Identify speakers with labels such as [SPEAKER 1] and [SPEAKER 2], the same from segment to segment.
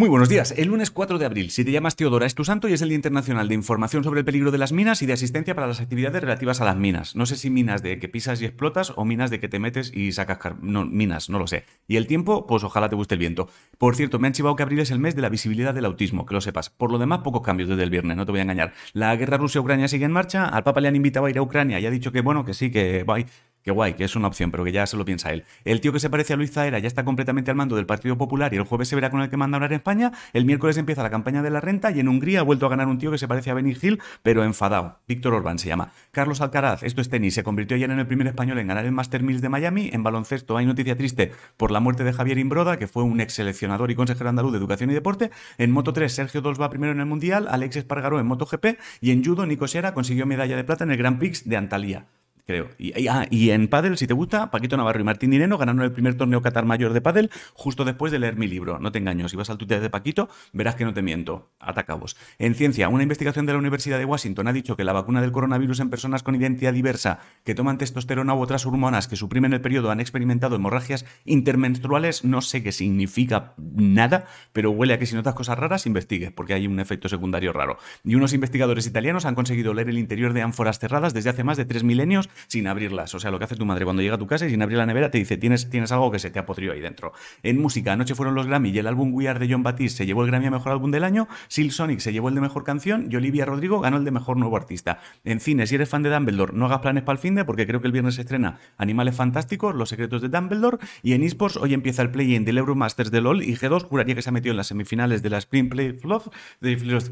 [SPEAKER 1] Muy buenos días. El lunes 4 de abril, si te llamas Teodora, es tu santo y es el Día Internacional de Información sobre el peligro de las minas y de asistencia para las actividades relativas a las minas. No sé si minas de que pisas y explotas o minas de que te metes y sacas... No, minas, no lo sé. Y el tiempo, pues ojalá te guste el viento. Por cierto, me han chivado que abril es el mes de la visibilidad del autismo, que lo sepas. Por lo demás, pocos cambios desde el viernes, no te voy a engañar. La guerra Rusia-Ucrania sigue en marcha, al Papa le han invitado a ir a Ucrania y ha dicho que bueno, que sí, que va Qué guay, que es una opción, pero que ya se lo piensa él. El tío que se parece a Luis Zaera ya está completamente al mando del Partido Popular y el jueves se verá con el que manda hablar en España. El miércoles empieza la campaña de la renta y en Hungría ha vuelto a ganar un tío que se parece a Benny Hill, pero enfadado. Víctor Orbán se llama. Carlos Alcaraz, esto es tenis, se convirtió ayer en el primer español en ganar el Master Mills de Miami. En baloncesto hay noticia triste por la muerte de Javier Imbroda, que fue un ex seleccionador y consejero andaluz de Educación y Deporte. En Moto 3, Sergio Dos va primero en el Mundial, Alex Espargaró en Moto GP y en Judo, Nico Sera consiguió medalla de plata en el Grand Prix de Antalya creo. Y, ah, en pádel, si te gusta, Paquito Navarro y Martín Dineno ganaron el primer torneo Qatar Mayor de pádel justo después de leer mi libro. No te engaño, si vas al Twitter de Paquito, verás que no te miento. Atacabos. En ciencia, una investigación de la Universidad de Washington ha dicho que la vacuna del coronavirus en personas con identidad diversa que toman testosterona u otras hormonas que suprimen el periodo han experimentado hemorragias intermenstruales. No sé qué significa nada, pero huele a que si notas cosas raras, investigues, porque hay un efecto secundario raro. Y unos investigadores italianos han conseguido leer el interior de ánforas cerradas desde hace más de tres milenios sin abrirlas. O sea, lo que hace tu madre cuando llega a tu casa y sin abrir la nevera te dice, tienes, tienes algo que se te ha podrido ahí dentro. En música, anoche fueron los Grammy y el álbum We Are de John Batiste se llevó el Grammy a Mejor Álbum del Año, Sil Sonic se llevó el de Mejor Canción y Olivia Rodrigo ganó el de Mejor Nuevo Artista. En cine, si eres fan de Dumbledore, no hagas planes para el fin de porque creo que el viernes se estrena Animales Fantásticos, Los Secretos de Dumbledore y en eSports hoy empieza el play-in del Euromasters de LOL y G2 juraría que se ha metido en las semifinales de la Spring Play Fluff de los,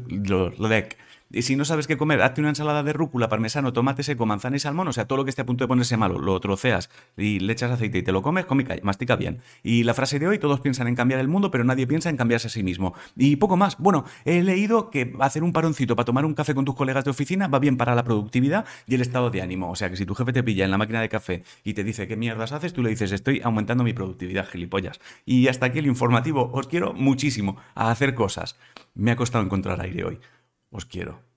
[SPEAKER 1] y si no sabes qué comer, hazte una ensalada de rúcula, parmesano, tomate seco, manzana y salmón, o sea, todo lo que esté a punto de ponerse malo, lo troceas y le echas aceite y te lo comes, cómica, mastica bien. Y la frase de hoy, todos piensan en cambiar el mundo, pero nadie piensa en cambiarse a sí mismo. Y poco más. Bueno, he leído que hacer un paroncito para tomar un café con tus colegas de oficina va bien para la productividad y el estado de ánimo. O sea, que si tu jefe te pilla en la máquina de café y te dice qué mierdas haces, tú le dices, estoy aumentando mi productividad, gilipollas. Y hasta aquí el informativo. Os quiero muchísimo a hacer cosas. Me ha costado encontrar aire hoy. Os quiero.